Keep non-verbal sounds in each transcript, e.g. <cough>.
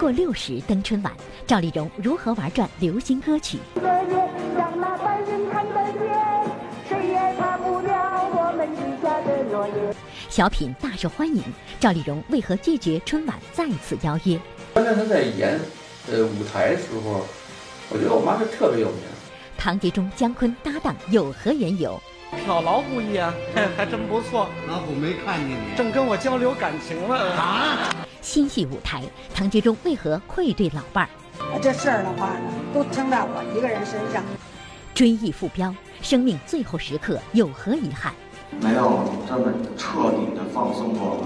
年过六十登春晚，赵丽蓉如何玩转流行歌曲？小品大受欢迎，赵丽蓉为何拒绝春晚再次邀约？关键她在演呃舞台时候，我觉得我妈是特别有名。唐杰忠、姜昆搭档有何缘由？挑老虎一眼，<laughs> 还真不错。老虎没看见你，正跟我交流感情了啊！新戏舞台，唐杰忠为何愧对老伴儿？这事儿的话呢，都撑在我一个人身上。追忆傅彪，生命最后时刻有何遗憾？没有这么彻底的放松过，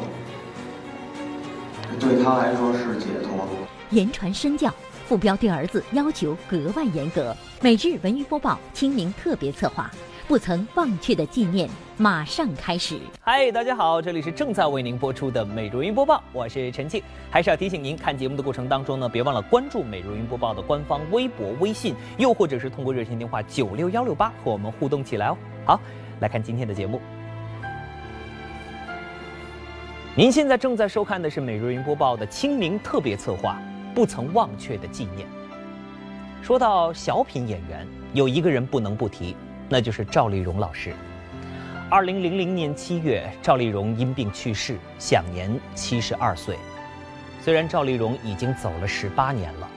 对他来说是解脱。言传身教，傅彪对儿子要求格外严格。每日文娱播报清明特别策划，不曾忘却的纪念马上开始。嗨，大家好，这里是正在为您播出的美如云播报，我是陈庆。还是要提醒您，看节目的过程当中呢，别忘了关注美如云播报的官方微博、微信，又或者是通过热线电话九六幺六八和我们互动起来哦。好，来看今天的节目。您现在正在收看的是美如云播报的清明特别策划《不曾忘却的纪念》。说到小品演员，有一个人不能不提，那就是赵丽蓉老师。二零零零年七月，赵丽蓉因病去世，享年七十二岁。虽然赵丽蓉已经走了十八年了，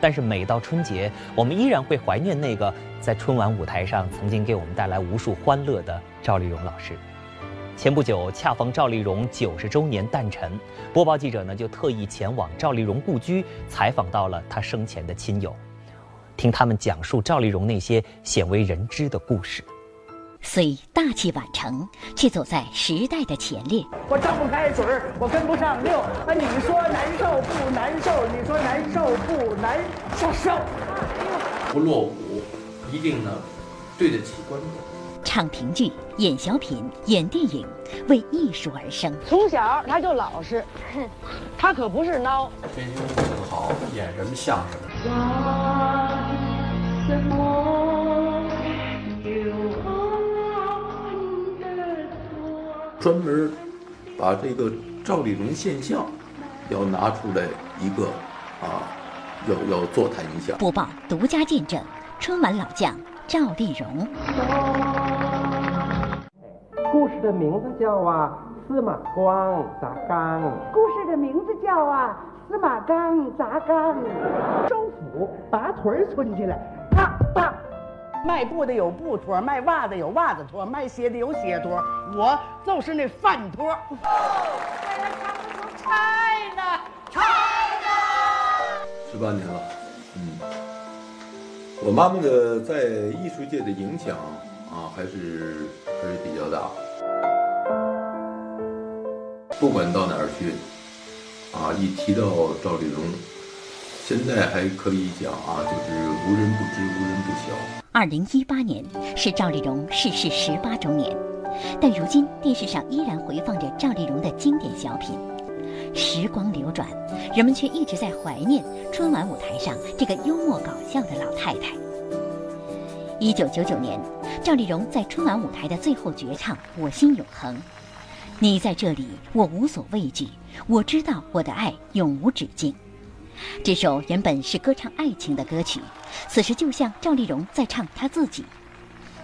但是每到春节，我们依然会怀念那个在春晚舞台上曾经给我们带来无数欢乐的赵丽蓉老师。前不久，恰逢赵丽蓉九十周年诞辰，播报记者呢就特意前往赵丽蓉故居，采访到了她生前的亲友，听他们讲述赵丽蓉那些鲜为人知的故事。虽大器晚成，却走在时代的前列。我张不开嘴儿，我跟不上溜。啊，你说难受不难受？你说难受不难受？不落伍，一定呢对得起观众。唱评剧、演小品、演电影，为艺术而生。从小他就老实，他可不是孬。演什么像什么。专门把这个赵丽蓉现象要拿出来一个啊，要要座谈一下。播报独家见证春晚老将赵丽蓉。故事的名字叫啊司马光砸缸。故事的名字叫啊司马缸砸缸。周府拔腿儿抻起来，啪啪。卖布的有布托，卖袜子有袜子托，卖鞋的有鞋托，我就是那饭托。为了唱出 China China。十八年了，嗯，我妈妈的在艺术界的影响啊，还是还是比较大。不管到哪儿去，啊，一提到赵丽蓉，现在还可以讲啊，就是无人不知，无人不晓。二零一八年是赵丽蓉逝世十八周年，但如今电视上依然回放着赵丽蓉的经典小品。时光流转，人们却一直在怀念春晚舞台上这个幽默搞笑的老太太。一九九九年，赵丽蓉在春晚舞台的最后绝唱《我心永恒》，你在这里，我无所畏惧，我知道我的爱永无止境。这首原本是歌唱爱情的歌曲，此时就像赵丽蓉在唱她自己。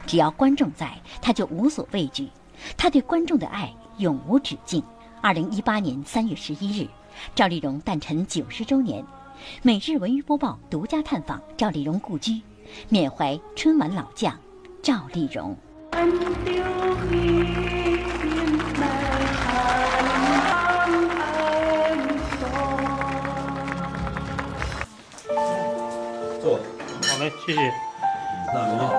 只要观众在，她就无所畏惧。她对观众的爱永无止境。二零一八年三月十一日，赵丽蓉诞辰九十周年，每日文娱播报独家探访赵丽蓉故居，缅怀春晚老将赵丽蓉。坐，好嘞谢谢。那你好，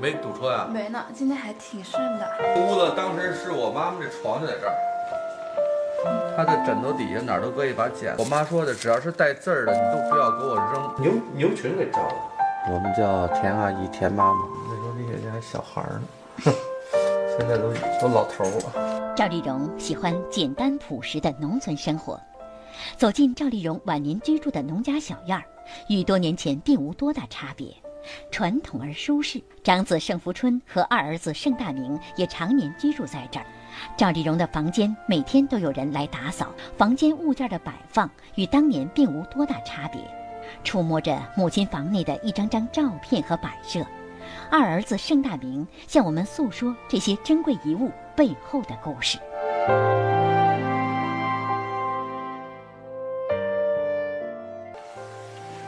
没堵车呀？没呢，今天还挺顺的。屋子当时是我妈妈这床就在这儿，她的枕头底下哪儿都搁一把剪。我妈说的，只要是带字儿的，你都不要给我扔。牛牛群给招了。我们叫田阿姨、田妈妈。那时候那些还小孩呢，<laughs> 现在都都老头了。赵丽蓉喜欢简单朴实的农村生活，走进赵丽蓉晚年居住的农家小院儿。与多年前并无多大差别，传统而舒适。长子盛福春和二儿子盛大明也常年居住在这儿。赵丽蓉的房间每天都有人来打扫，房间物件的摆放与当年并无多大差别。触摸着母亲房内的一张张照片和摆设，二儿子盛大明向我们诉说这些珍贵遗物背后的故事。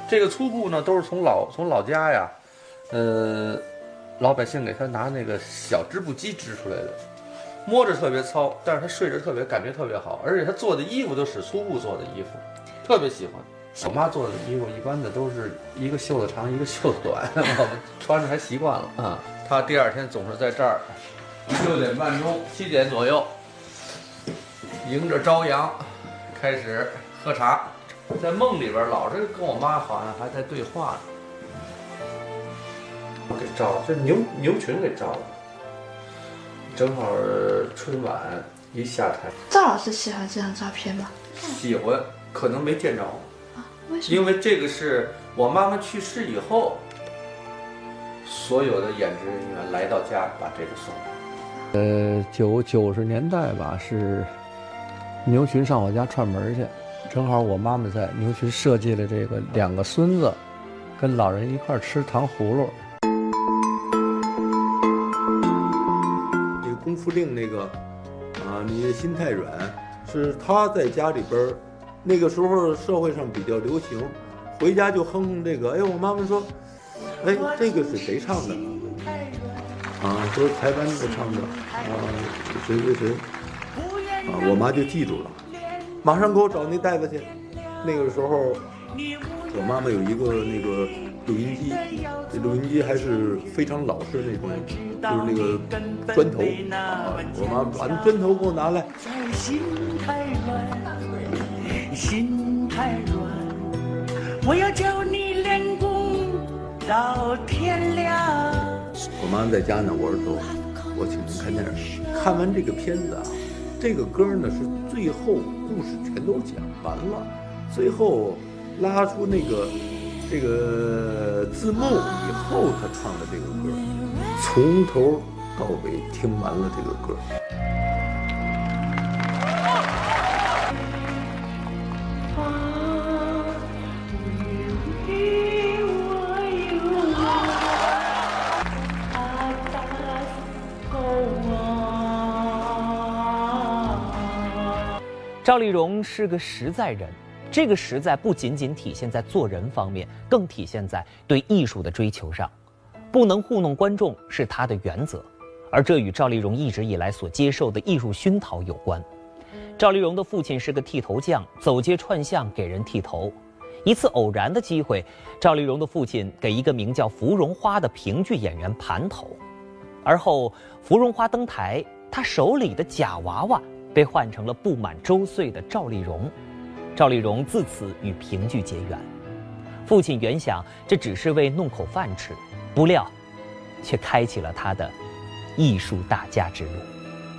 这个粗布呢，都是从老从老家呀，呃，老百姓给他拿那个小织布机织出来的，摸着特别糙，但是他睡着特别感觉特别好，而且他做的衣服都是粗布做的衣服，特别喜欢。我妈做的衣服一般的都是一个袖子长一个袖子短，<laughs> 我们穿着还习惯了啊。她第二天总是在这儿，六点半钟七点左右，迎着朝阳开始喝茶。在梦里边老是跟我妈好像还在对话呢。给照，这牛牛群给照了，正好春晚一下台。赵老师喜欢这张照片吗？喜欢，可能没见着。啊，为什么？因为这个是我妈妈去世以后，所有的演职人员来到家把这个送。呃，九九十年代吧，是牛群上我家串门去。正好我妈妈在，牛群设计了这个两个孙子跟老人一块吃糖葫芦。这个功夫令那个啊，你心太软，是他在家里边那个时候社会上比较流行，回家就哼哼这个。哎，我妈妈说，哎，这个是谁唱的？啊，说台湾的唱的啊，谁谁谁啊，我妈就记住了。马上给我找那袋子去。那个时候，我妈妈有一个那个录音机，这录音机还是非常老式那种，就是那个砖头啊。我妈把那砖头给我拿来。心太软，我要叫你练功到天亮。我妈在家呢，我说走，我请您看电影。看完这个片子啊，这个歌呢是最后。故事全都讲完了，最后拉出那个这个字幕以后，他唱的这个歌，从头到尾听完了这个歌。赵丽蓉是个实在人，这个实在不仅仅体现在做人方面，更体现在对艺术的追求上。不能糊弄观众是她的原则，而这与赵丽蓉一直以来所接受的艺术熏陶有关。赵丽蓉的父亲是个剃头匠，走街串巷给人剃头。一次偶然的机会，赵丽蓉的父亲给一个名叫芙蓉花的评剧演员盘头，而后芙蓉花登台，她手里的假娃娃。被换成了不满周岁的赵丽蓉，赵丽蓉自此与评剧结缘。父亲原想这只是为弄口饭吃，不料，却开启了他的艺术大家之路。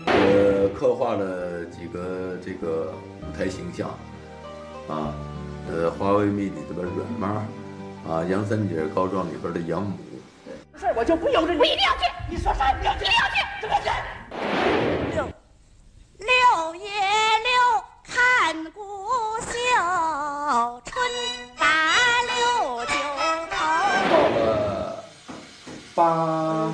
呃，刻画了几个这个舞台形象，啊，呃，《华为媒》里边的软妈，啊，《杨三姐告状》里边的养母。事我就不由着你，我一定要去。你说啥？一定要去，怎么去？六月六看故秀，春打六九头。到了八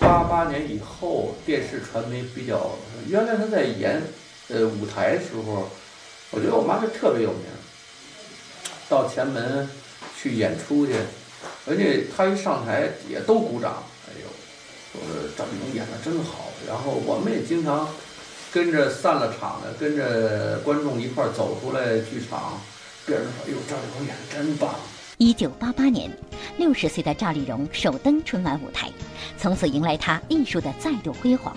八八年以后，电视传媒比较，原来他在演呃舞台时候，我觉得我妈是特别有名。到前门去演出去，而且他一上台也都鼓掌，哎呦，说张丽蓉演的真好。然后我们也经常。跟着散了场的，跟着观众一块走出来剧场，别人说：“哎呦，赵丽蓉演的真棒。”一九八八年，六十岁的赵丽蓉首登春晚舞台，从此迎来她艺术的再度辉煌。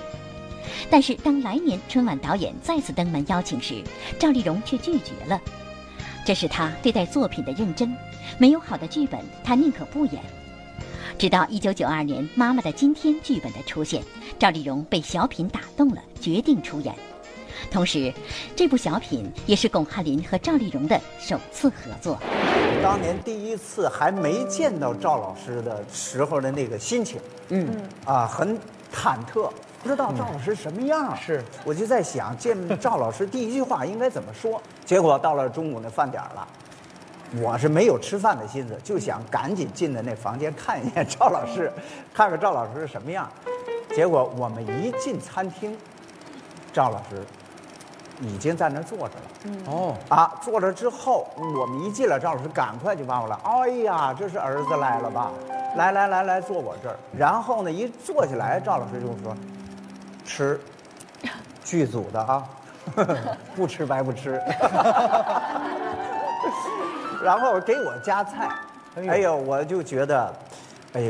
但是，当来年春晚导演再次登门邀请时，赵丽蓉却拒绝了。这是她对待作品的认真。没有好的剧本，她宁可不演。直到一九九二年《妈妈的今天》剧本的出现，赵丽蓉被小品打动了，决定出演。同时，这部小品也是巩汉林和赵丽蓉的首次合作。当年第一次还没见到赵老师的时候的那个心情，嗯，啊，很忐忑，不知道赵老师什么样。是，我就在想见赵老师第一句话应该怎么说。结果到了中午那饭点了，我是没有吃饭的心思，就想赶紧进的那房间看一眼赵老师，<laughs> 看看赵老师是什么样。结果我们一进餐厅，赵老师已经在那坐着了。哦，啊，坐着之后，我们一进来，赵老师赶快就把我来，哎呀，这是儿子来了吧？来来来来，坐我这儿。然后呢，一坐下来，赵老师就说：“吃，剧组的啊，<laughs> 不吃白不吃。<laughs> ”然后给我夹菜，哎呦，我就觉得，哎，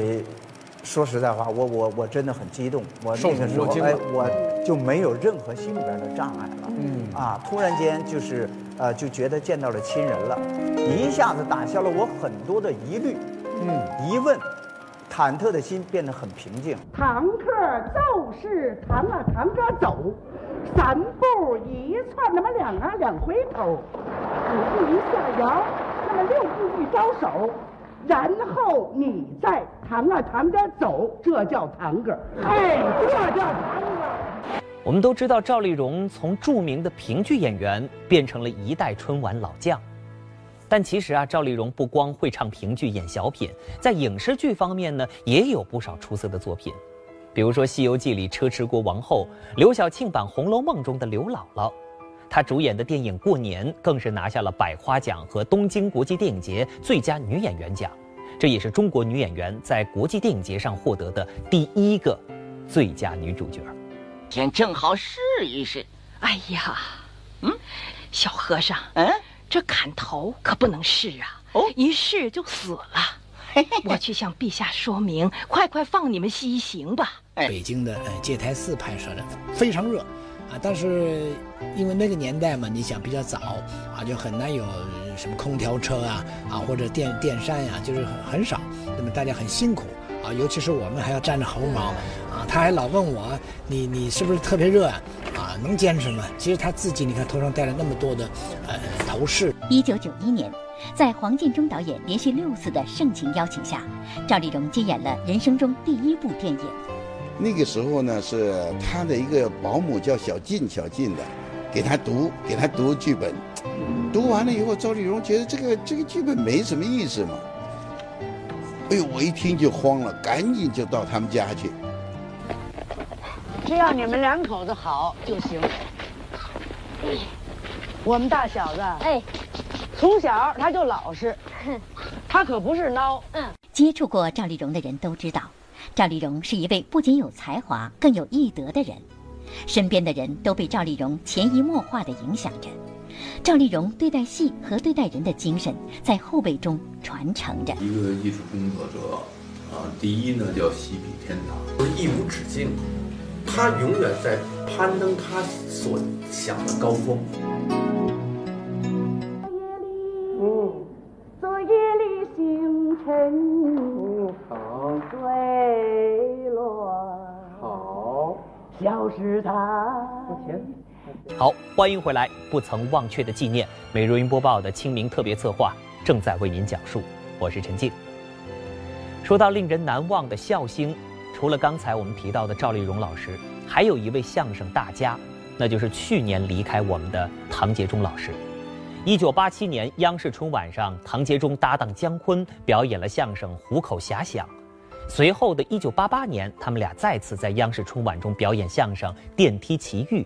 说实在话，我我我真的很激动。我那个时候，哎，我就没有任何心里边的障碍了。嗯，啊，突然间就是呃，就觉得见到了亲人了，一下子打消了我很多的疑虑，嗯，疑问，忐忑的心变得很平静。堂客就是堂啊堂着走，三步一窜，那么两啊两回头，五步一下摇，他们六步一招手，然后你再堂啊堂的走，这叫堂哥。哎，这叫堂哥。我们都知道赵丽蓉从著名的评剧演员变成了一代春晚老将，但其实啊，赵丽蓉不光会唱评剧、演小品，在影视剧方面呢，也有不少出色的作品。比如说《西游记》里车迟国王后，刘晓庆版《红楼梦》中的刘姥姥，她主演的电影《过年》更是拿下了百花奖和东京国际电影节最佳女演员奖，这也是中国女演员在国际电影节上获得的第一个最佳女主角。天正好试一试。哎呀，嗯，小和尚，嗯，这砍头可不能试啊，哦，一试就死了。我去向陛下说明，快快放你们西行吧。北京的呃戒台寺拍摄的非常热，啊，但是因为那个年代嘛，你想比较早啊，就很难有什么空调车啊啊或者电电扇呀，就是很少，那么大家很辛苦啊，尤其是我们还要站着猴毛啊，他还老问我，你你是不是特别热啊？啊，能坚持吗？其实他自己你看头上戴了那么多的呃头饰。一九九一年，在黄建中导演连续六次的盛情邀请下，赵丽蓉接演了人生中第一部电影。那个时候呢，是他的一个保姆叫小静，小静的，给他读，给他读剧本。读完了以后，赵丽蓉觉得这个这个剧本没什么意思嘛。哎呦，我一听就慌了，赶紧就到他们家去。只要你们两口子好就行。我们大小子，哎，从小他就老实，他可不是孬。嗯，接触过赵丽蓉的人都知道，赵丽蓉是一位不仅有才华，更有艺德的人。身边的人都被赵丽蓉潜移默化地影响着。赵丽蓉对待戏和对待人的精神，在后辈中传承着。一个艺术工作者，啊，第一呢叫戏比天堂，不是一无止境，他永远在攀登他所想的高峰。昨夜里星辰好坠落，好，小石台。好，欢迎回来，《不曾忘却的纪念》美如云播报的清明特别策划正在为您讲述，我是陈静。说到令人难忘的笑星，除了刚才我们提到的赵丽蓉老师，还有一位相声大家，那就是去年离开我们的唐杰忠老师。一九八七年央视春晚上，唐杰忠搭档姜昆表演了相声《虎口遐想》，随后的一九八八年，他们俩再次在央视春晚中表演相声《电梯奇遇》。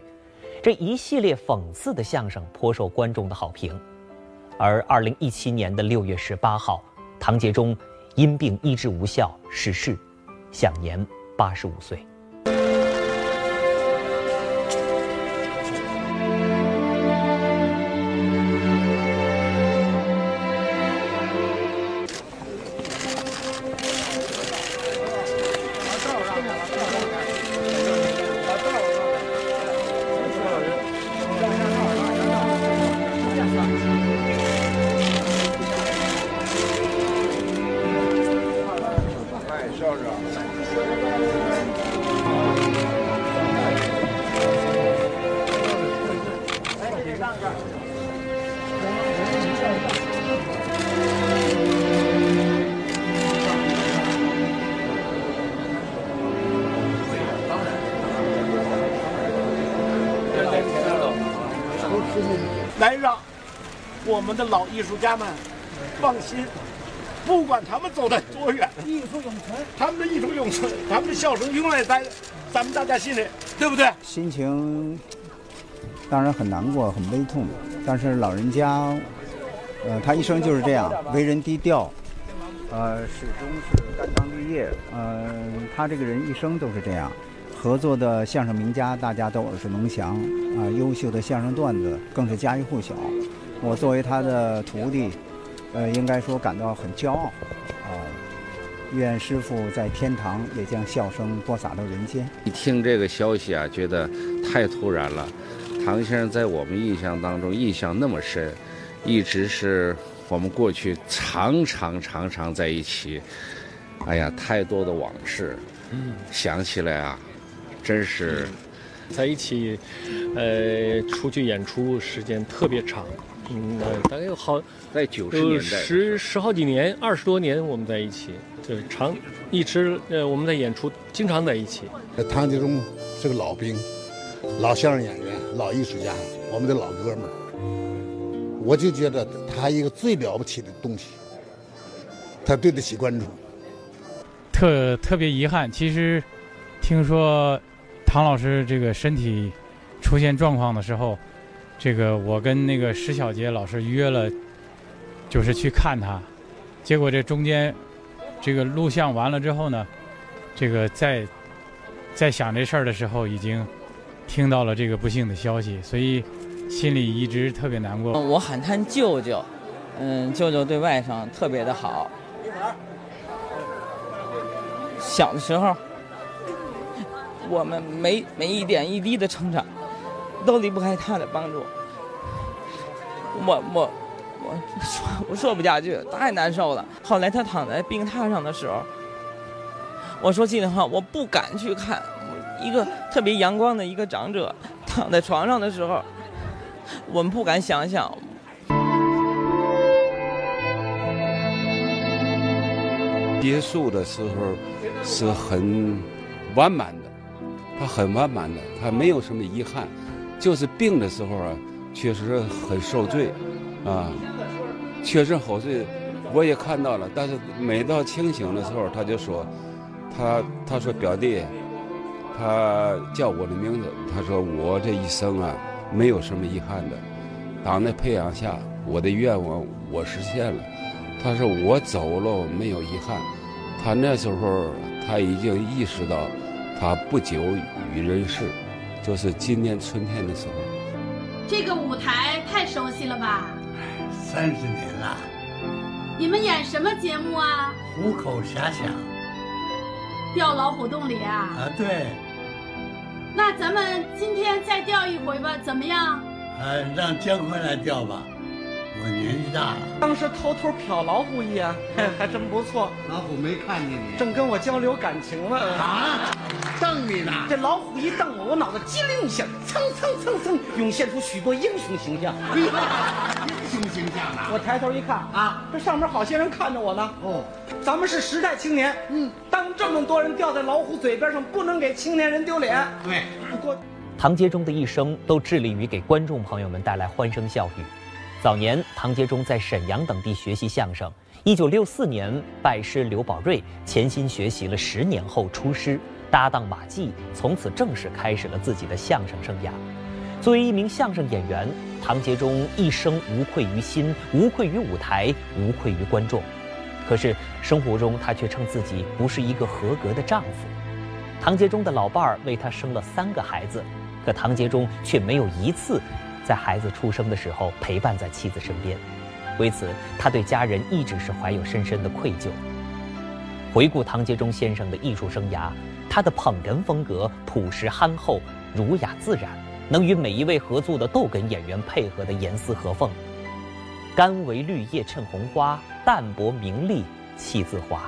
这一系列讽刺的相声颇受观众的好评，而二零一七年的六月十八号，唐杰忠因病医治无效逝世，享年八十五岁。家们放心，不管他们走的多远，艺术永存，他们的艺术永存，他们的笑声永远在咱们大家心里，对不对？心情当然很难过，很悲痛，但是老人家，呃，他一生就是这样，为人低调，呃，始终是肝肠绿叶，呃，他这个人一生都是这样。合作的相声名家，大家都耳熟能详啊，优秀的相声段子更是家喻户晓。我作为他的徒弟，呃，应该说感到很骄傲啊。愿师傅在天堂也将笑声播撒到人间。一听这个消息啊，觉得太突然了。唐先生在我们印象当中印象那么深，一直是我们过去常常常常在一起。哎呀，太多的往事，嗯，想起来啊。真是在一起，呃，出去演出时间特别长，嗯，大概有好在九十年代，十十好几年，二十多年我们在一起，就长一直呃我们在演出，经常在一起。唐杰忠是个老兵，老相声演员，老艺术家，我们的老哥们儿。我就觉得他一个最了不起的东西，他对得起观众。特特别遗憾，其实听说。唐老师这个身体出现状况的时候，这个我跟那个石小杰老师约了，就是去看他。结果这中间这个录像完了之后呢，这个在在想这事儿的时候，已经听到了这个不幸的消息，所以心里一直特别难过。我喊他舅舅，嗯，舅舅对外甥特别的好。小的时候。我们没没一点一滴的成长，都离不开他的帮助。我我我说 <laughs> 我说不下去，太难受了。后来他躺在病榻上的时候，我说心里话，我不敢去看一个特别阳光的一个长者躺在床上的时候，我们不敢想象。结束的时候是很完满的。他很完满的，他没有什么遗憾，就是病的时候啊，确实很受罪，啊，确实好罪，我也看到了。但是每到清醒的时候，他就说，他他说表弟，他叫我的名字，他说我这一生啊，没有什么遗憾的。党的培养下，我的愿望我实现了。他说我走了没有遗憾。他那时候他已经意识到。他不久于人世，就是今年春天的时候。这个舞台太熟悉了吧？三十年了。你们演什么节目啊？虎口遐想。掉老虎洞里啊？啊，对。那咱们今天再钓一回吧，怎么样？呃，让姜昆来钓吧。我年纪大了，当时偷偷瞟老虎一眼，还真不错。老虎没看见你，正跟我交流感情呢。啊，瞪你呢！这老虎一瞪我，我脑子机灵一下，蹭蹭蹭蹭涌现出许多英雄形象。英雄形象啊！我抬头一看啊，这上面好些人看着我呢。哦，咱们是时代青年。嗯，当这么多人掉在老虎嘴边上，不能给青年人丢脸。对，不过唐杰忠的一生都致力于给观众朋友们带来欢声笑语。早年，唐杰忠在沈阳等地学习相声。一九六四年，拜师刘宝瑞，潜心学习了十年后出师，搭档马季，从此正式开始了自己的相声生涯。作为一名相声演员，唐杰忠一生无愧于心，无愧于舞台，无愧于观众。可是生活中，他却称自己不是一个合格的丈夫。唐杰忠的老伴儿为他生了三个孩子，可唐杰忠却没有一次。在孩子出生的时候陪伴在妻子身边，为此他对家人一直是怀有深深的愧疚。回顾唐杰忠先生的艺术生涯，他的捧哏风格朴实憨厚、儒雅自然，能与每一位合作的逗哏演员配合的严丝合缝。甘为绿叶衬红花，淡泊名利气自华。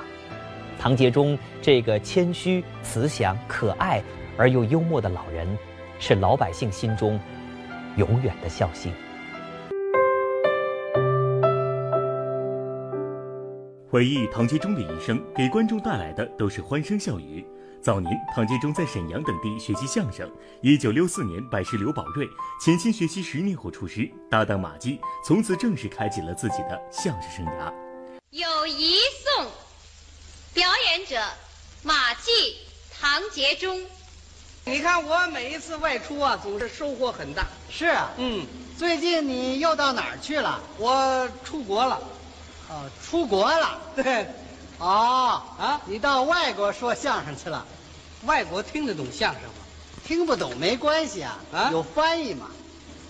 唐杰忠这个谦虚、慈祥、可爱而又幽默的老人，是老百姓心中。永远的孝心。回忆唐杰忠的一生，给观众带来的都是欢声笑语。早年，唐杰忠在沈阳等地学习相声。一九六四年拜师刘宝瑞，潜心学习十年后出师，搭档马季，从此正式开启了自己的相声生涯。友谊颂，表演者马季、唐杰忠。你看我每一次外出啊，总是收获很大。是啊，嗯，最近你又到哪儿去了？我出国了。哦，出国了。对。哦啊，你到外国说相声去了？外国听得懂相声吗？听不懂没关系啊，啊，有翻译嘛。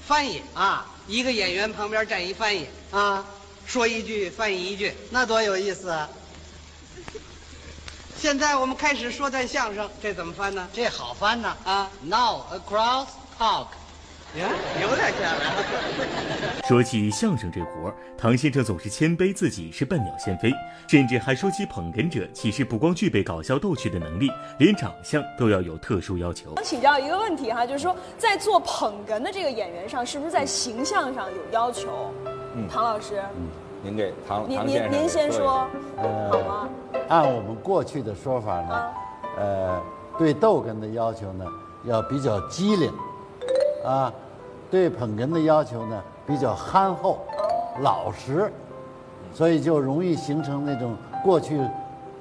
翻译啊，一个演员旁边站一翻译啊，说一句翻译一句，那多有意思啊！现在我们开始说段相声，这怎么翻呢？这好翻呢啊！Now across talk，呀，有点像了。<laughs> 说起相声这活儿，唐先生总是谦卑自己是笨鸟先飞，甚至还说起捧哏者其实不光具备搞笑逗趣的能力，连长相都要有特殊要求。想请教一个问题哈，就是说在做捧哏的这个演员上，是不是在形象上有要求？嗯，唐老师。嗯。您给唐您您您先说，好吗？按我们过去的说法呢，呃，对逗哏的要求呢要比较机灵，啊，对捧哏的要求呢比较憨厚、老实，所以就容易形成那种过去，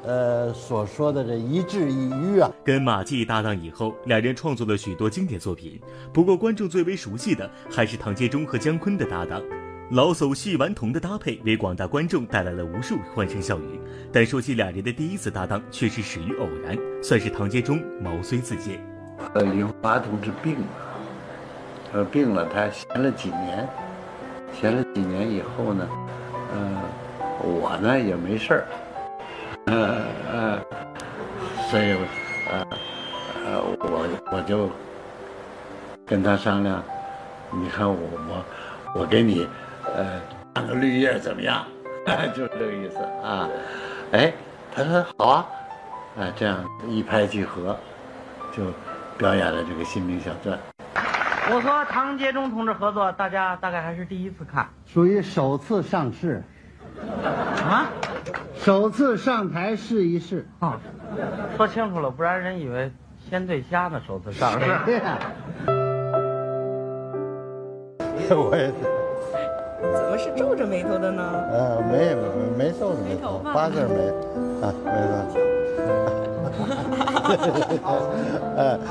呃所说的这一致一迂啊。跟马季搭档以后，两人创作了许多经典作品，不过观众最为熟悉的还是唐杰忠和姜昆的搭档。老叟戏顽童的搭配为广大观众带来了无数欢声笑语，但说起俩人的第一次搭档，却是始于偶然，算是唐杰忠毛遂自荐。呃，李华同志病了，呃，病了，他闲了几年，闲了几年以后呢，呃，我呢也没事儿，呃呃，所以呃呃，我我就跟他商量，你看我我我给你。呃，当个绿叶怎么样？<laughs> 就是这个意思啊。哎，他说好啊，啊，这样一拍即合，就表演了这个《新兵小传》。我和唐杰忠同志合作，大家大概还是第一次看，属于首次上市。啊？首次上台试一试啊？说清楚了，不然人以为先对虾呢。首次上市。我也是。<laughs> 怎么是皱着眉头的呢？呃，没没没皱着眉头，八字眉，啊，没错。哎。<laughs>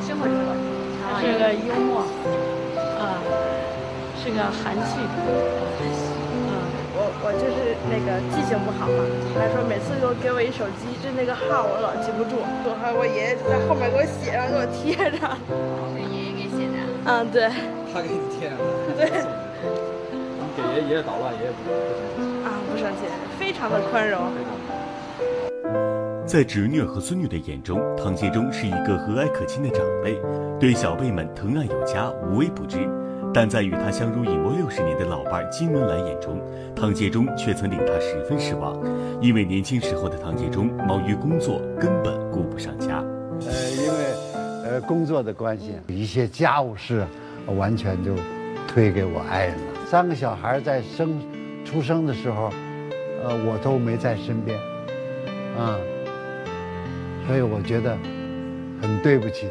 生活中，他是个幽默，啊，是个含蓄。嗯，我我就是那个记性不好嘛，他说每次都给我一手机，就那个号我老记不住，我还我爷爷就在后面给我写上，给我贴上。<laughs> 嗯，对。他给你贴上的。对。你给爷爷爷捣乱，爷爷不不生气。啊，不生气，非常的宽容。在侄女和孙女的眼中，唐杰忠是一个和蔼可亲的长辈，对小辈们疼爱有加，无微不至。但在与他相濡以沫六十年的老伴金文兰眼中，唐杰忠却曾令他十分失望，因为年轻时候的唐杰忠忙于工作，根本顾不上家。呃，因为。呃，工作的关系，一些家务事，完全就推给我爱人了。三个小孩在生出生的时候，呃，我都没在身边，啊，所以我觉得很对不起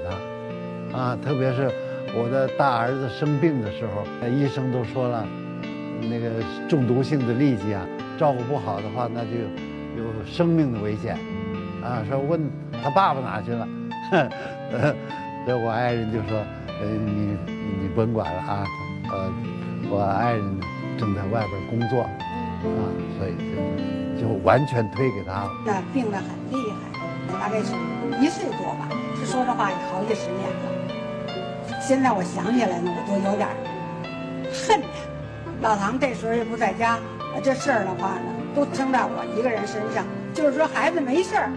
他，啊，特别是我的大儿子生病的时候，医生都说了，那个中毒性的痢疾啊，照顾不好的话，那就有生命的危险，啊，说问他爸爸哪去了。呃，这我爱人就说：“呃，你你甭管了啊，呃，我爱人正在外边工作，啊，所以就就完全推给他了。那病得很厉害，大概是一岁多吧。这说这话，也好几十年了。现在我想起来呢，我都有点恨他。老唐这时候也不在家，这事儿的话呢，都撑在我一个人身上。就是说，孩子没事儿，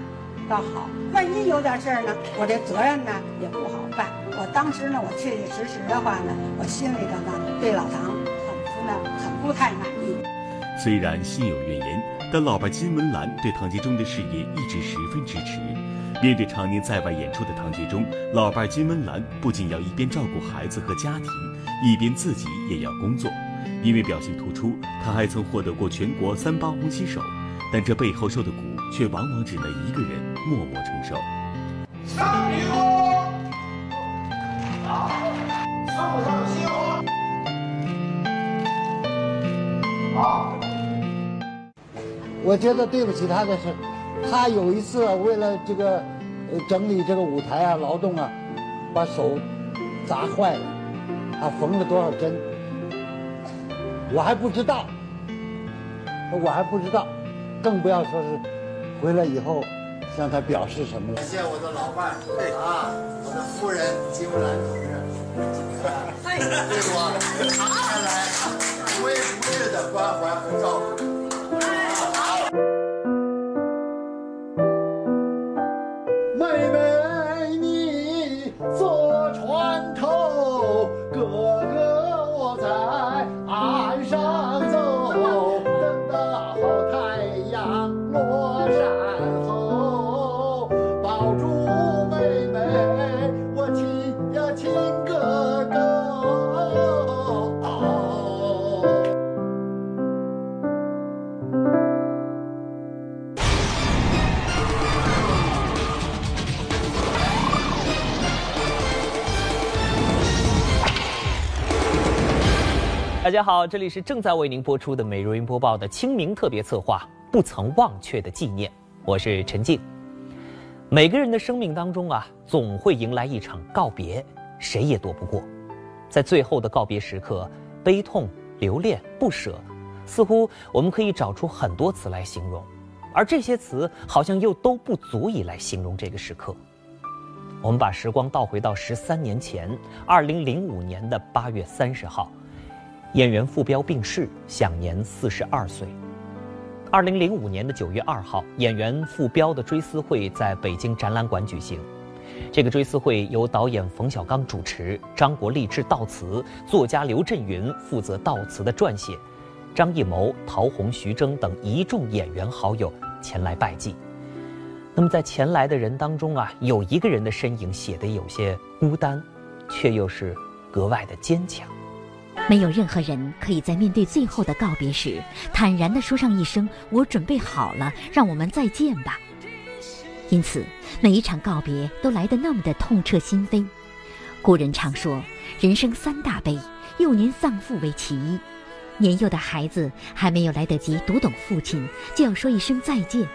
倒好。”万一有点事儿呢，我这责任呢也不好办。我当时呢，我确确实实的话呢，我心里头呢对老唐很不呢很不太满意。虽然心有怨言，但老伴金文兰对唐杰忠的事业一直十分支持。面对常年在外演出的唐杰忠，老伴金文兰不仅要一边照顾孩子和家庭，一边自己也要工作。因为表现突出，他还曾获得过全国三八红旗手。但这背后受的苦，却往往只能一个人默默承受。上礼物，上上鲜花，好。我觉得对不起他的是，他有一次为了这个，呃，整理这个舞台啊，劳动啊，把手砸坏了，他缝了多少针，我还不知道，我还不知道，更不要说是回来以后向他表示什么了。感谢我的老伴啊，我的夫人金木兰同志，<laughs> 对我长年来无微不至的关怀和照顾。大家好，这里是正在为您播出的《美如云播报》的清明特别策划《不曾忘却的纪念》，我是陈静。每个人的生命当中啊，总会迎来一场告别，谁也躲不过。在最后的告别时刻，悲痛、留恋、不舍，似乎我们可以找出很多词来形容，而这些词好像又都不足以来形容这个时刻。我们把时光倒回到十三年前，二零零五年的八月三十号。演员傅彪病逝，享年四十二岁。二零零五年的九月二号，演员傅彪的追思会在北京展览馆举行。这个追思会由导演冯小刚主持，张国立致悼词，作家刘震云负责悼词的撰写，张艺谋、陶虹、徐峥等一众演员好友前来拜祭。那么在前来的人当中啊，有一个人的身影写得有些孤单，却又是格外的坚强。没有任何人可以在面对最后的告别时，坦然地说上一声“我准备好了，让我们再见吧”。因此，每一场告别都来得那么的痛彻心扉。古人常说，人生三大悲，幼年丧父为其一。年幼的孩子还没有来得及读懂父亲，就要说一声再见。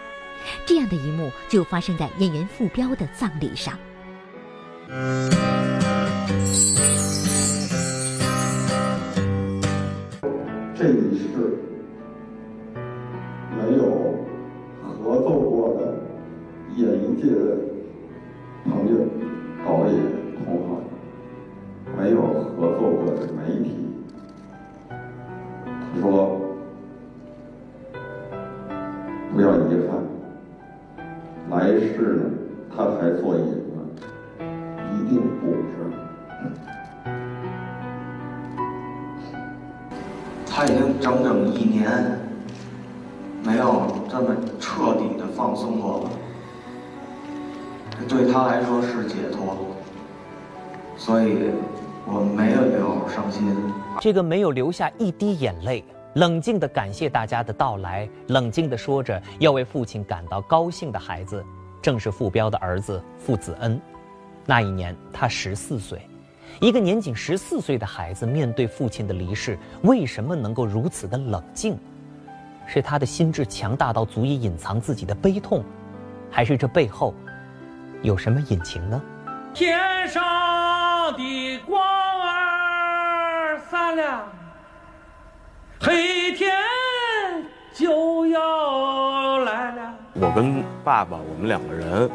这样的一幕就发生在演员傅彪的葬礼上。这一世没有合作过的演艺界的朋友、导演同行，没有合作过的媒体。他说：“不要遗憾，来世呢，他还做演员，一定补上。”他已经整整一年没有这么彻底的放松过了，这对他来说是解脱，所以我没有留伤心。这个没有留下一滴眼泪，冷静的感谢大家的到来，冷静的说着要为父亲感到高兴的孩子，正是傅彪的儿子傅子恩。那一年他十四岁。一个年仅十四岁的孩子面对父亲的离世，为什么能够如此的冷静？是他的心智强大到足以隐藏自己的悲痛，还是这背后有什么隐情呢？天上的光儿散了，黑天就要来了。我跟爸爸，我们两个人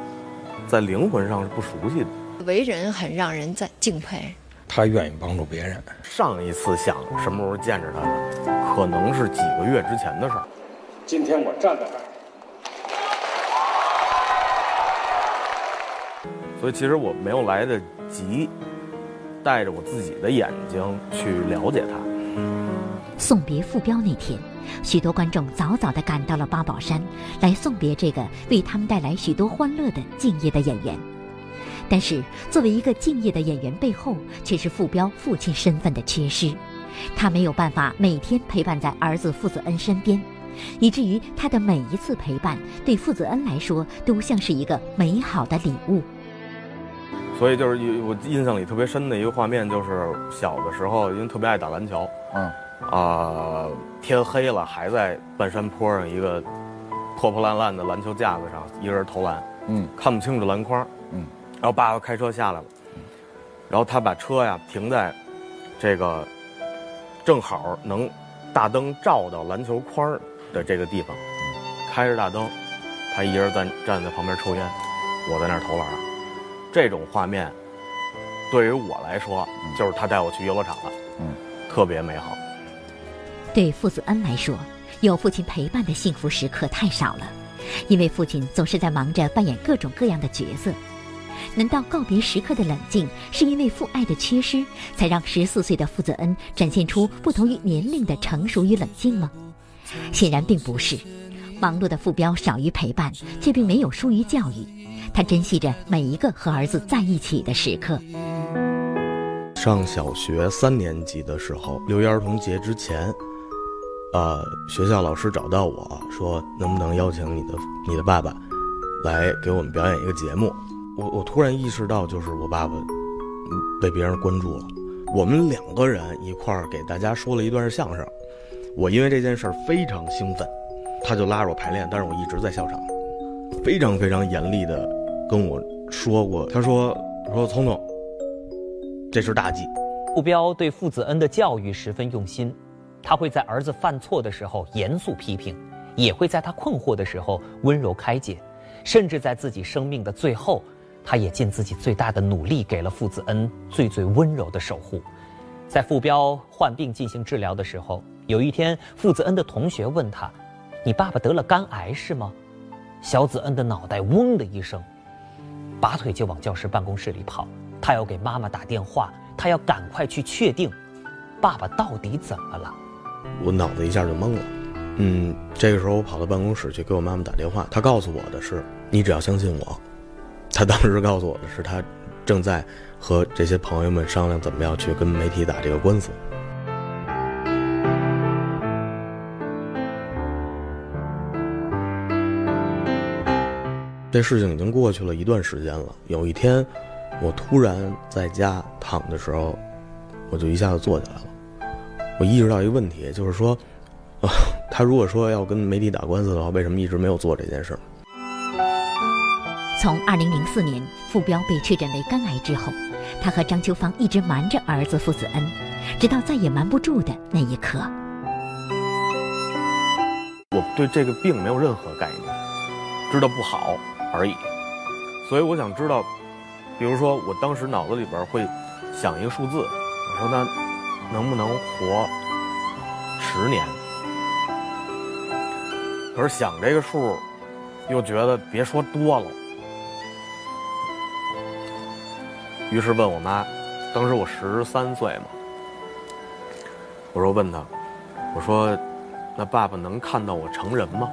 在灵魂上是不熟悉的。为人很让人在敬佩，他愿意帮助别人。上一次想什么时候见着他呢，可能是几个月之前的事儿。今天我站在这儿，所以其实我没有来得及带着我自己的眼睛去了解他。送别傅彪那天，许多观众早早地赶到了八宝山，来送别这个为他们带来许多欢乐的敬业的演员。但是，作为一个敬业的演员，背后却是傅彪父亲身份的缺失。他没有办法每天陪伴在儿子傅子恩身边，以至于他的每一次陪伴，对傅子恩来说都像是一个美好的礼物。所以就是我印象里特别深的一个画面，就是小的时候，因为特别爱打篮球，嗯，啊，天黑了还在半山坡上一个破破烂烂的篮球架子上一个人投篮，嗯，看不清楚篮筐，嗯，然后爸爸开车下来了，然后他把车呀停在这个正好能大灯照到篮球框的这个地方，开着大灯，他一人在站在旁边抽烟，我在那儿投篮。这种画面，对于我来说，就是他带我去游乐场了，嗯，特别美好。对傅子恩来说，有父亲陪伴的幸福时刻太少了，因为父亲总是在忙着扮演各种各样的角色。难道告别时刻的冷静，是因为父爱的缺失，才让十四岁的傅子恩展现出不同于年龄的成熟与冷静吗？显然并不是。忙碌的傅彪少于陪伴，却并没有疏于教育。他珍惜着每一个和儿子在一起的时刻。上小学三年级的时候，六一儿童节之前，呃，学校老师找到我说，能不能邀请你的你的爸爸来给我们表演一个节目？我我突然意识到，就是我爸爸被别人关注了。我们两个人一块儿给大家说了一段相声，我因为这件事儿非常兴奋，他就拉着我排练，但是我一直在笑场，非常非常严厉的。跟我说过，他说：“说聪聪，这是大忌。”傅彪对傅子恩的教育十分用心，他会在儿子犯错的时候严肃批评，也会在他困惑的时候温柔开解，甚至在自己生命的最后，他也尽自己最大的努力给了傅子恩最最温柔的守护。在傅彪患病进行治疗的时候，有一天，傅子恩的同学问他：“你爸爸得了肝癌是吗？”小子恩的脑袋嗡的一声。拔腿就往教师办公室里跑，他要给妈妈打电话，他要赶快去确定，爸爸到底怎么了。我脑子一下就懵了。嗯，这个时候我跑到办公室去给我妈妈打电话，她告诉我的是：“你只要相信我。”他当时告诉我的是，他正在和这些朋友们商量怎么样去跟媒体打这个官司。这事情已经过去了一段时间了。有一天，我突然在家躺的时候，我就一下子坐起来了。我意识到一个问题，就是说，啊，他如果说要跟媒体打官司的话，为什么一直没有做这件事儿？从二零零四年傅彪被确诊为肝癌之后，他和张秋芳一直瞒着儿子傅子恩，直到再也瞒不住的那一刻。我对这个病没有任何概念，知道不好。而已，所以我想知道，比如说我当时脑子里边会想一个数字，我说那能不能活十年？可是想这个数，又觉得别说多了，于是问我妈，当时我十三岁嘛，我说问他，我说那爸爸能看到我成人吗？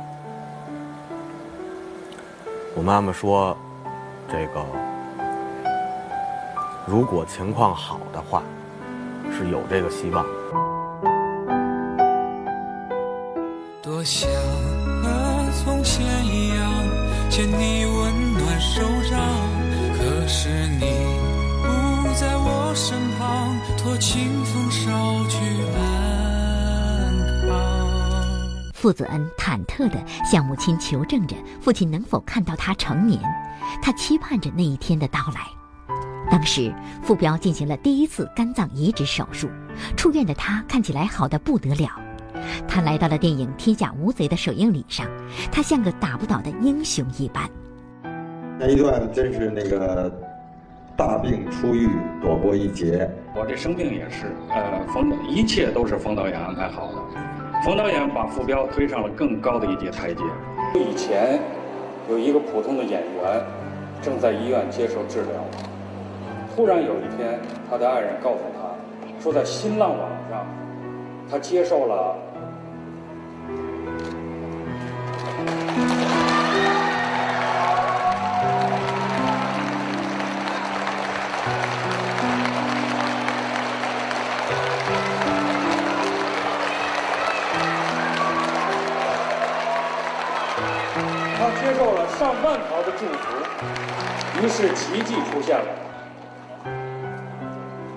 我妈妈说：“这个，如果情况好的话，是有这个希望。”多想和从前一样牵你温暖手掌，可是你在我身旁，托清风捎去安康。傅子恩忐忑地向母亲求证着父亲能否看到他成年，他期盼着那一天的到来。当时，傅彪进行了第一次肝脏移植手术，出院的他看起来好的不得了。他来到了电影《天下无贼》的首映礼上，他像个打不倒的英雄一般。那一段真是那个大病初愈，躲过一劫。我这生病也是，呃，冯一切都是冯导演安排好的。冯导演把傅彪推上了更高的一阶台阶。以前有一个普通的演员正在医院接受治疗，突然有一天，他的爱人告诉他，说在新浪网上，他接受了。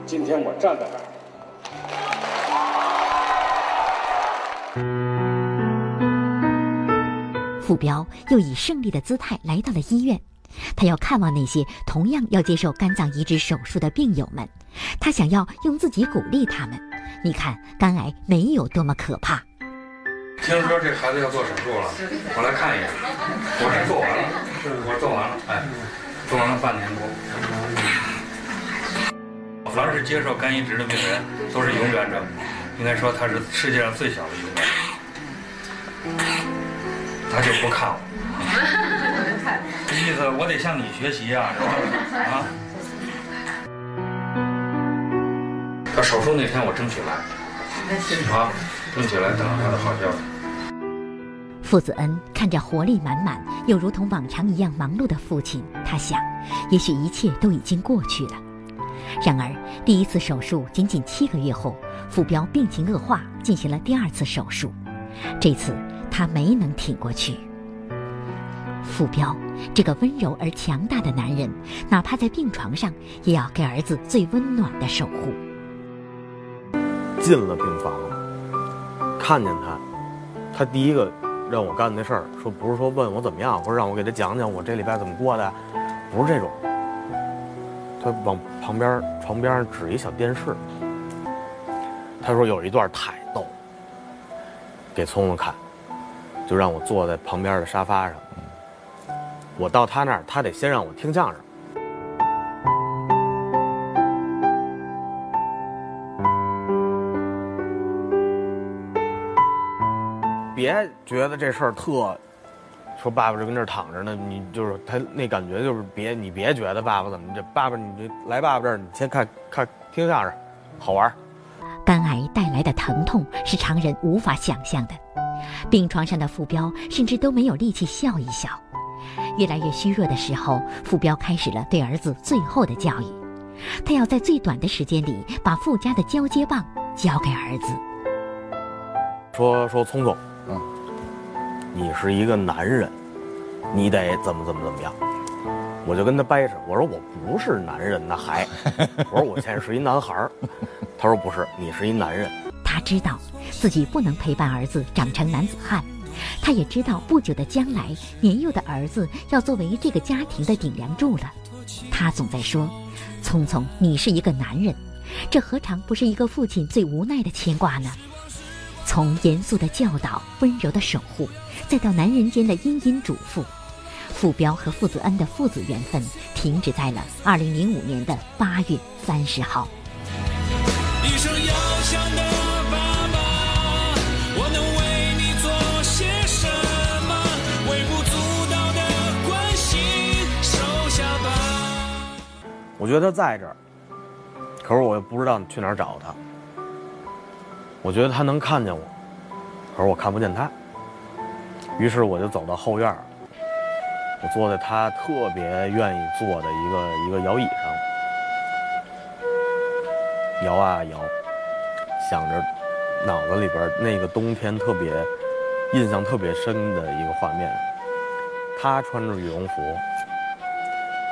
今天我站在这儿。傅彪又以胜利的姿态来到了医院，他要看望那些同样要接受肝脏移植手术的病友们，他想要用自己鼓励他们。你看，肝癌没有多么可怕。听说这孩子要做手术了，我来看一眼。我这做完了，我做完了，哎，做完了半年多。凡是接受肝移植的病人都是永远者，应该说他是世界上最小的永远者。他就不看我，这意思我得向你学习啊，是吧？啊！他手术那天我争取来，啊，争取来等他的好消息。傅子恩看着活力满满又如同往常一样忙碌的父亲，他想，也许一切都已经过去了。然而，第一次手术仅仅七个月后，傅彪病情恶化，进行了第二次手术。这次他没能挺过去。傅彪这个温柔而强大的男人，哪怕在病床上，也要给儿子最温暖的守护。进了病房，看见他，他第一个让我干的事儿，说不是说问我怎么样，或者让我给他讲讲我这礼拜怎么过的，不是这种。他往旁边床边上指一小电视，他说有一段太逗，给聪聪看，就让我坐在旁边的沙发上。我到他那儿，他得先让我听相声。别觉得这事儿特，说爸爸就跟这儿躺着呢，你就是他那感觉就是别你别觉得爸爸怎么这爸爸你这来爸爸这儿你先看看听相声，好玩。肝癌带来的疼痛是常人无法想象的，病床上的傅彪甚至都没有力气笑一笑。越来越虚弱的时候，傅彪开始了对儿子最后的教育，他要在最短的时间里把傅家的交接棒交给儿子。说说聪聪，嗯，你是一个男人，你得怎么怎么怎么样。我就跟他掰扯，我说我不是男人那还，<laughs> 我说我现在是一男孩儿。他说不是，你是一男人。他知道自己不能陪伴儿子长成男子汉。他也知道，不久的将来，年幼的儿子要作为这个家庭的顶梁柱了。他总在说：“聪聪，你是一个男人。”这何尝不是一个父亲最无奈的牵挂呢？从严肃的教导、温柔的守护，再到男人间的殷殷嘱咐，傅彪和傅子恩的父子缘分停止在了二零零五年的八月三十号。一声要强的。我觉得他在这儿，可是我又不知道你去哪儿找他。我觉得他能看见我，可是我看不见他。于是我就走到后院我坐在他特别愿意坐的一个一个摇椅上，摇啊摇，想着脑子里边那个冬天特别印象特别深的一个画面。他穿着羽绒服，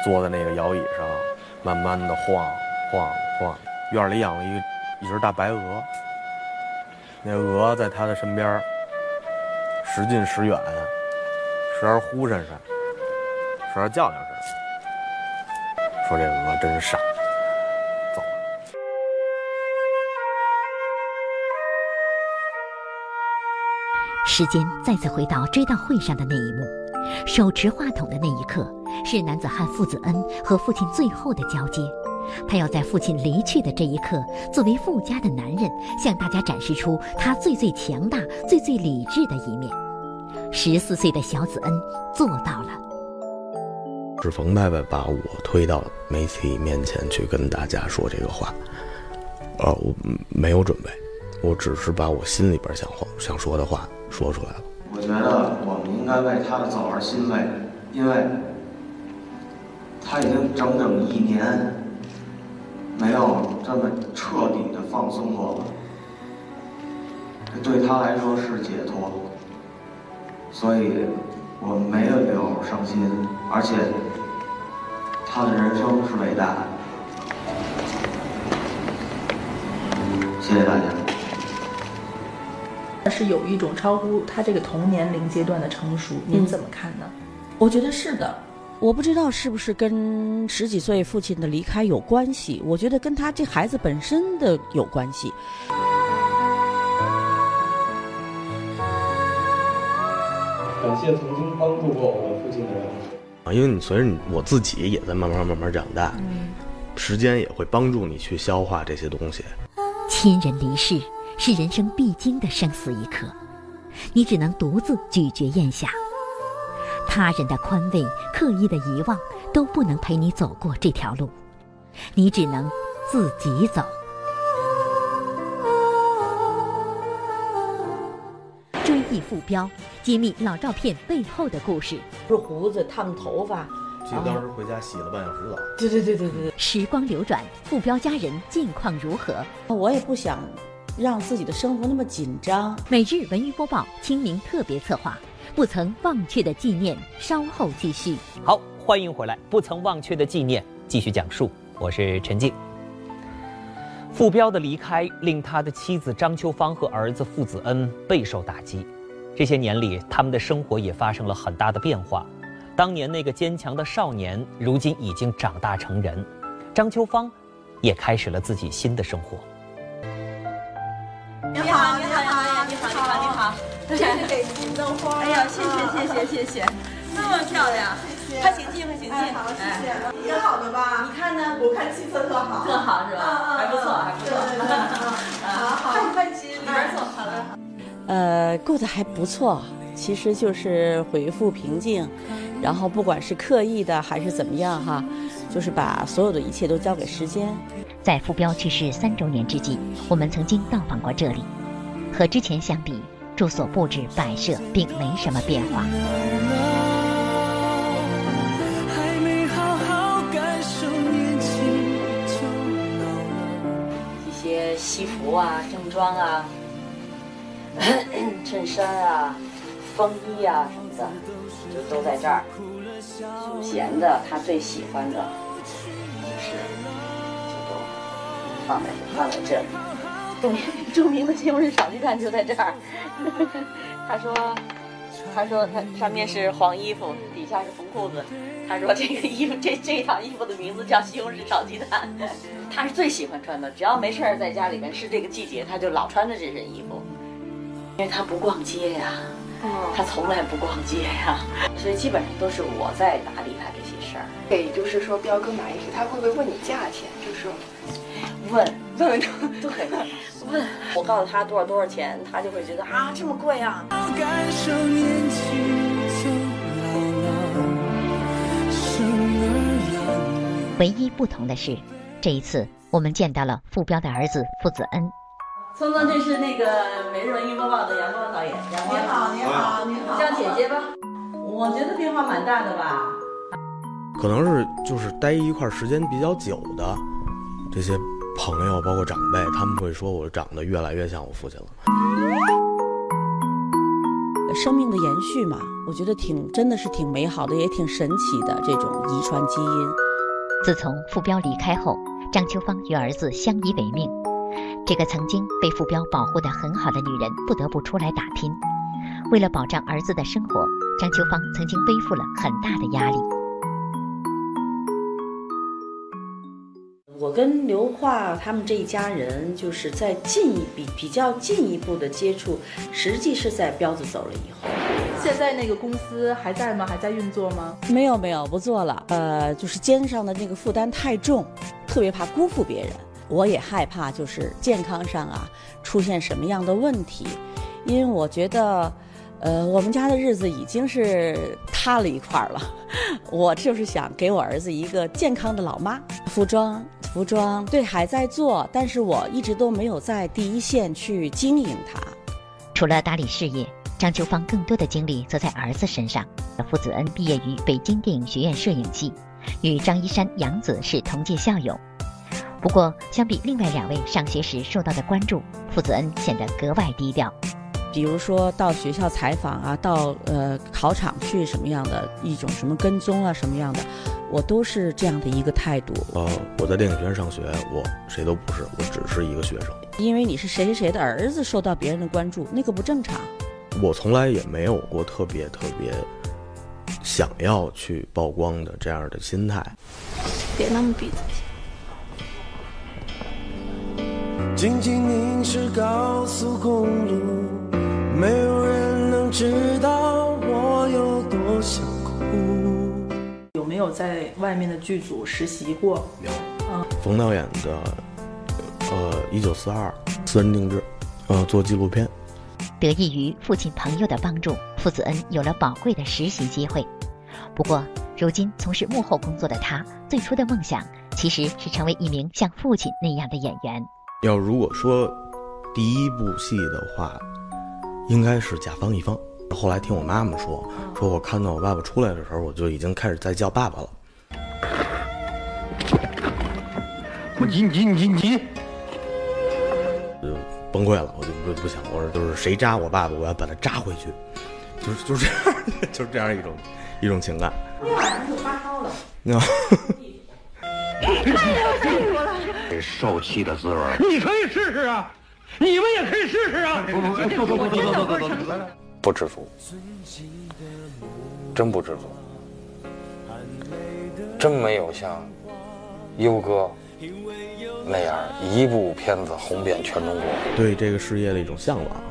坐在那个摇椅上。慢慢的晃晃晃，院里养了一一只大白鹅。那鹅在他的身边，时近时远，时而呼闪闪，时而叫两声。说这鹅真傻。走。时间再次回到追悼会上的那一幕，手持话筒的那一刻。是男子汉傅子恩和父亲最后的交接，他要在父亲离去的这一刻，作为富家的男人，向大家展示出他最最强大、最最理智的一面。十四岁的小子恩做到了。是冯伯伯把我推到媒体面前去跟大家说这个话，呃，我没有准备，我只是把我心里边想话想说的话说出来了。我觉得我们应该为他的走而欣慰，因为。他已经整整一年没有这么彻底的放松过对他来说是解脱，所以我没有有伤心，而且他的人生是伟大的。谢谢大家。是有一种超乎他这个同年龄阶段的成熟，您怎么看呢？我觉得是的，我不知道是不是跟十几岁父亲的离开有关系，我觉得跟他这孩子本身的有关系。感谢曾经帮助过我的父亲的人。啊，因为你随着你我自己也在慢慢慢慢长大，嗯时间也会帮助你去消化这些东西。亲人离世是人生必经的生死一刻，你只能独自咀嚼咽下。他人的宽慰、刻意的遗忘都不能陪你走过这条路，你只能自己走。追忆副标，揭秘老照片背后的故事。是胡子、烫头发。记得当时回家洗了半小时澡。对对对对对。时光流转，副标家人近况如何？我也不想让自己的生活那么紧张。每日文娱播报清明特别策划，不曾忘却的纪念，稍后继续。好，欢迎回来，不曾忘却的纪念继续讲述。我是陈静。傅彪的离开令他的妻子张秋芳和儿子傅子恩备受打击。这些年里，他们的生活也发生了很大的变化。当年那个坚强的少年，如今已经长大成人。张秋芳也开始了自己新的生活。你好，你好，你好，你好，你好，你好，这是给您的花。哎呀，谢谢，谢谢，谢谢，那么漂亮，快请进，快请进。好，谢谢。挺好的吧？你看呢？我看气色特好，特好是吧？还不错，还不错。好好，快快进里边坐。好了。呃，过得还不错，其实就是回复平静，然后不管是刻意的还是怎么样哈，就是把所有的一切都交给时间。在傅彪去世三周年之际，我们曾经到访过这里，和之前相比，住所布置摆设并没什么变化。一些西服啊、正装啊、<clears throat> 衬衫啊、风衣啊什么的，就都在这儿。休闲的，他最喜欢的就是就都放在放在这里。著名著名的西红柿炒鸡蛋就在这儿。<laughs> 他说。他说他上面是黄衣服，底下是红裤子。他说这个衣服这这套衣服的名字叫西红柿炒鸡蛋。他是最喜欢穿的，只要没事儿在家里面是这个季节，他就老穿着这身衣服。因为他不逛街呀，他从来不逛街呀，所以基本上都是我在打理他这些事儿。也就是说，彪哥买衣服，他会不会问你价钱？就是问，问问对问，我告诉他多少多少钱，他就会觉得啊这么贵啊。感受年轻就老了，生儿养唯一不同的是，这一次我们见到了傅彪的儿子傅子恩。聪聪，这是那个《每日文娱播报》的阳光导演。阳光你好，你好，你好。叫姐姐吧。我觉得变化蛮大的吧。可能是就是待一块时间比较久的这些朋友，包括长辈，他们会说我长得越来越像我父亲了。生命的延续嘛，我觉得挺真的是挺美好的，也挺神奇的这种遗传基因。自从傅彪离开后，张秋芳与儿子相依为命。这个曾经被傅彪保护得很好的女人，不得不出来打拼。为了保障儿子的生活，张秋芳曾经背负了很大的压力。我跟刘化他们这一家人，就是在进一比比较进一步的接触，实际是在彪子走了以后。现在那个公司还在吗？还在运作吗？没有没有，不做了。呃，就是肩上的那个负担太重，特别怕辜负别人。我也害怕，就是健康上啊出现什么样的问题，因为我觉得，呃，我们家的日子已经是塌了一块儿了。<laughs> 我就是想给我儿子一个健康的老妈。服装，服装，对，还在做，但是我一直都没有在第一线去经营它。除了打理事业，张秋芳更多的精力则在儿子身上。傅子恩毕业于北京电影学院摄影系，与张一山、杨紫是同届校友。不过，相比另外两位上学时受到的关注，傅子恩显得格外低调。比如说到学校采访啊，到呃考场去什么样的一种什么跟踪啊，什么样的，我都是这样的一个态度。呃，我在电影学院上学，我谁都不是，我只是一个学生。因为你是谁谁谁的儿子，受到别人的关注，那个不正常。我从来也没有过特别特别想要去曝光的这样的心态。别那么逼自己。静静凝视高速公路，没有人能知道我有多想哭。有没有在外面的剧组实习过？有。嗯，冯导演的呃《一九四二》私人定制，呃做纪录片。得益于父亲朋友的帮助，傅子恩有了宝贵的实习机会。不过，如今从事幕后工作的他，最初的梦想其实是成为一名像父亲那样的演员。要如果说第一部戏的话，应该是甲方乙方。后来听我妈妈说，说我看到我爸爸出来的时候，我就已经开始在叫爸爸了。我急你急你急你急！就崩溃了，我就不不想，我说就是谁扎我爸爸，我要把他扎回去，就是就是这样，<laughs> 就是这样一种一种情感。今天晚上就发烧了。啊。这受气的滋味，你可以试试啊，你们也可以试试啊！不不不，走走走走走走走走，不知足，真不知足，真没有像优哥那样一部片子红遍全中国。对这个事业的一种向往，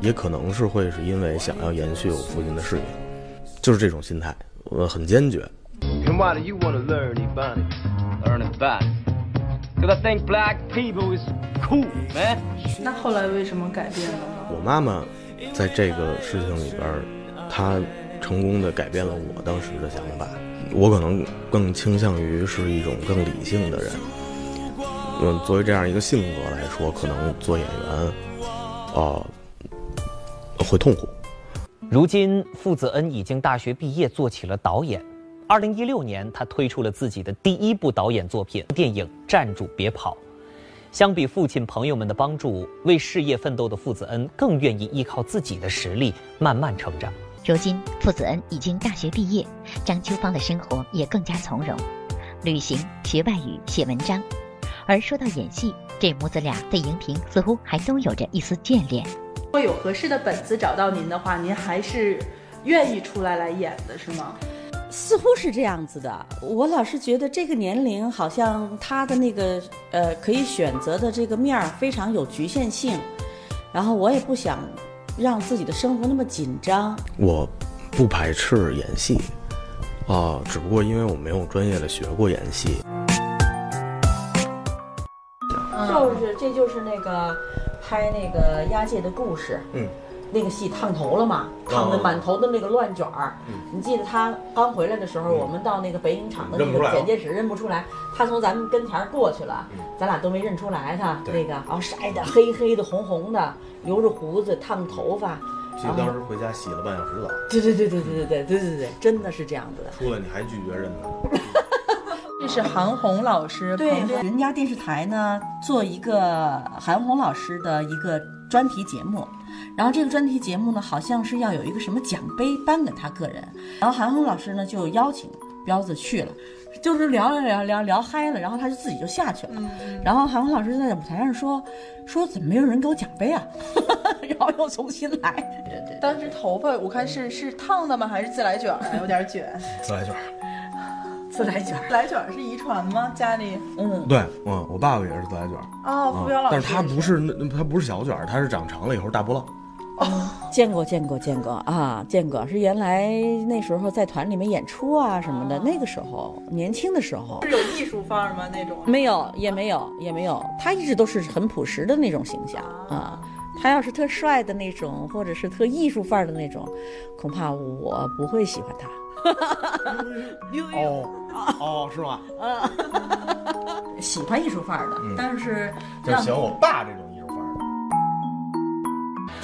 也可能是会是因为想要延续我父亲的事业，就是这种心态，我很坚决。And why do you want to learn Ebonics? Learn it fast. Cause I think black people is cool, man. 那后来为什么改变了呢？我妈妈在这个事情里边，她成功的改变了我当时的想法。我可能更倾向于是一种更理性的人。嗯，作为这样一个性格来说，可能做演员，呃，会痛苦。如今，傅子恩已经大学毕业，做起了导演。二零一六年，他推出了自己的第一部导演作品电影《站住别跑》。相比父亲朋友们的帮助，为事业奋斗的傅子恩更愿意依靠自己的实力慢慢成长。如今，傅子恩已经大学毕业，张秋芳的生活也更加从容，旅行、学外语、写文章。而说到演戏，这母子俩对荧屏似乎还都有着一丝眷恋。如果有合适的本子找到您的话，您还是愿意出来来演的，是吗？似乎是这样子的，我老是觉得这个年龄好像他的那个呃可以选择的这个面儿非常有局限性，然后我也不想让自己的生活那么紧张。我不排斥演戏，啊，只不过因为我没有专业的学过演戏。就是，这就是那个拍那个押解的故事。嗯。那个戏烫头了嘛，烫的满头的那个乱卷儿。你记得他刚回来的时候，我们到那个北影厂的那个剪接室认不出来，他从咱们跟前过去了，咱俩都没认出来他那个，然后晒得黑黑的、红红的，留着胡子，烫头发。记得当时回家洗了半小时澡。对对对对对对对对对对，真的是这样子的。出来你还拒绝认他？这是韩红老师，对，人家电视台呢做一个韩红老师的一个专题节目。然后这个专题节目呢，好像是要有一个什么奖杯颁给他个人。然后韩红老师呢就邀请彪子去了，就是聊了聊聊聊嗨了，然后他就自己就下去了。然后韩红老师在舞台上说说怎么没有人给我奖杯啊？<laughs> 然后又重新来。对对当时头发我看是是烫的吗？还是自来卷？<laughs> 有点卷。自来卷。自来卷。自 <laughs> 来卷是遗传吗？家里？嗯。对，嗯，我爸爸也是自来卷。哦，傅彪老师。但是他不是那他不是小卷，他是长长了以后大波浪。哦，见过见过见过啊，见过是原来那时候在团里面演出啊什么的，那个时候年轻的时候是有艺术范儿吗？那种没有，也没有，也没有，他一直都是很朴实的那种形象啊。他要是特帅的那种，或者是特艺术范儿的那种，恐怕我不会喜欢他。<laughs> 哦哦，是吗？嗯，喜欢艺术范儿的，但是就喜欢我爸这种艺术范儿的。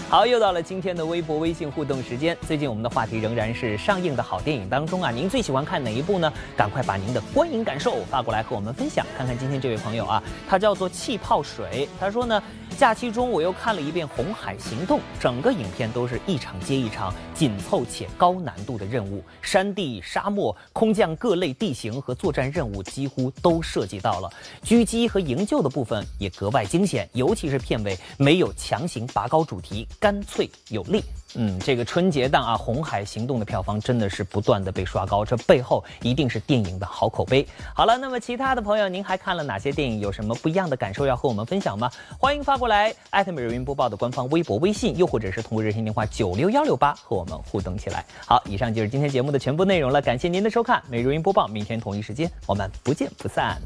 好，又到了今天的微博、微信互动时间。最近我们的话题仍然是上映的好电影当中啊，您最喜欢看哪一部呢？赶快把您的观影感受发过来和我们分享。看看今天这位朋友啊，他叫做气泡水，他说呢，假期中我又看了一遍《红海行动》，整个影片都是一场接一场紧凑且高难度的任务，山地、沙漠、空降各类地形和作战任务几乎都涉及到了，狙击和营救的部分也格外惊险，尤其是片尾没有强行拔高主题，干脆有力。嗯，这个春节档啊，《红海行动》的票房真的是不断的被刷高，这背后一定是电影的好口碑。好了，那么其他的朋友，您还看了哪些电影？有什么不一样的感受要和我们分享吗？欢迎发过来，艾特美瑞云播报的官方微博、微信，又或者是通过热线电话九六幺六八和我们互动起来。好，以上就是今天节目的全部内容了，感谢您的收看，美瑞云播报，明天同一时间我们不见不散。